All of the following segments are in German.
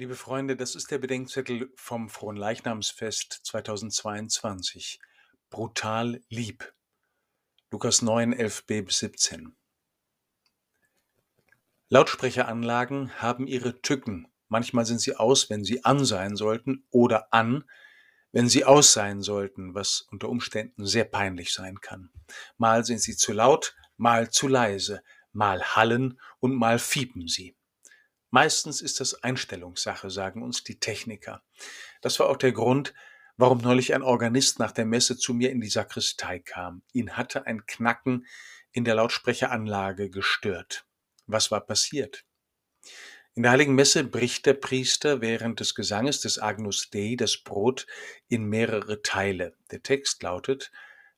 Liebe Freunde, das ist der Bedenkzettel vom Fronleichnamsfest 2022. Brutal lieb. Lukas 9, 11b bis 17. Lautsprecheranlagen haben ihre Tücken. Manchmal sind sie aus, wenn sie an sein sollten, oder an, wenn sie aus sein sollten, was unter Umständen sehr peinlich sein kann. Mal sind sie zu laut, mal zu leise, mal hallen und mal fiepen sie. Meistens ist das Einstellungssache, sagen uns die Techniker. Das war auch der Grund, warum neulich ein Organist nach der Messe zu mir in die Sakristei kam. Ihn hatte ein Knacken in der Lautsprecheranlage gestört. Was war passiert? In der Heiligen Messe bricht der Priester während des Gesanges des Agnus Dei das Brot in mehrere Teile. Der Text lautet,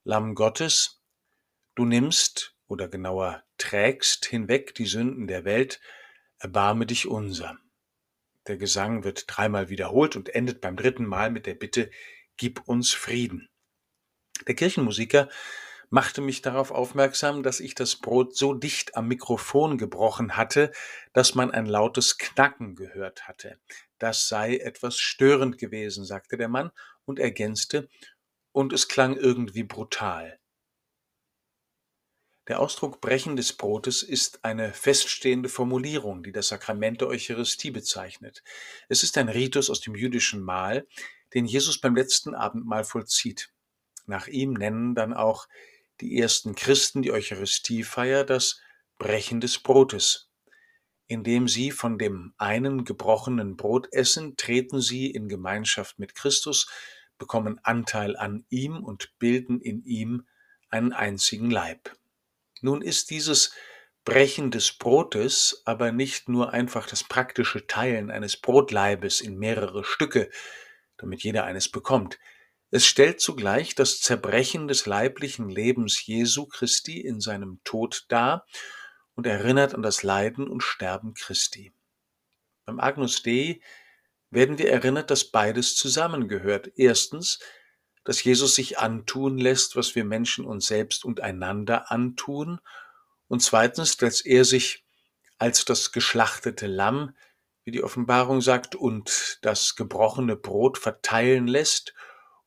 Lamm Gottes, du nimmst oder genauer trägst hinweg die Sünden der Welt, Erbarme dich unser. Der Gesang wird dreimal wiederholt und endet beim dritten Mal mit der Bitte, Gib uns Frieden. Der Kirchenmusiker machte mich darauf aufmerksam, dass ich das Brot so dicht am Mikrofon gebrochen hatte, dass man ein lautes Knacken gehört hatte. Das sei etwas störend gewesen, sagte der Mann und ergänzte, und es klang irgendwie brutal. Der Ausdruck Brechen des Brotes ist eine feststehende Formulierung, die das Sakrament der Eucharistie bezeichnet. Es ist ein Ritus aus dem jüdischen Mahl, den Jesus beim letzten Abendmahl vollzieht. Nach ihm nennen dann auch die ersten Christen die Eucharistiefeier das Brechen des Brotes. Indem sie von dem einen gebrochenen Brot essen, treten sie in Gemeinschaft mit Christus, bekommen Anteil an ihm und bilden in ihm einen einzigen Leib. Nun ist dieses Brechen des Brotes aber nicht nur einfach das praktische Teilen eines Brotleibes in mehrere Stücke, damit jeder eines bekommt. Es stellt zugleich das Zerbrechen des leiblichen Lebens Jesu Christi in seinem Tod dar und erinnert an das Leiden und Sterben Christi. Beim Agnus Dei werden wir erinnert, dass beides zusammengehört. Erstens dass Jesus sich antun lässt, was wir Menschen uns selbst und einander antun. Und zweitens, dass er sich als das geschlachtete Lamm, wie die Offenbarung sagt, und das gebrochene Brot verteilen lässt,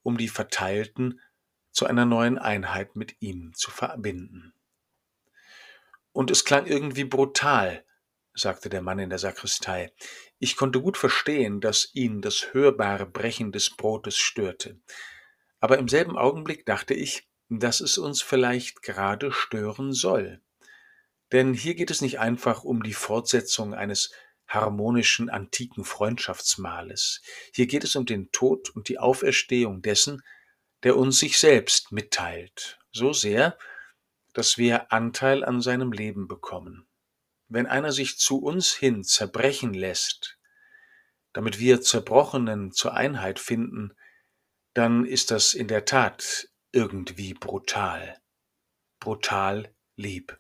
um die Verteilten zu einer neuen Einheit mit ihm zu verbinden. Und es klang irgendwie brutal, sagte der Mann in der Sakristei. Ich konnte gut verstehen, dass ihn das hörbare Brechen des Brotes störte. Aber im selben Augenblick dachte ich, dass es uns vielleicht gerade stören soll. Denn hier geht es nicht einfach um die Fortsetzung eines harmonischen antiken Freundschaftsmahles. Hier geht es um den Tod und die Auferstehung dessen, der uns sich selbst mitteilt, so sehr, dass wir Anteil an seinem Leben bekommen. Wenn einer sich zu uns hin zerbrechen lässt, damit wir Zerbrochenen zur Einheit finden, dann ist das in der Tat irgendwie brutal. Brutal lieb.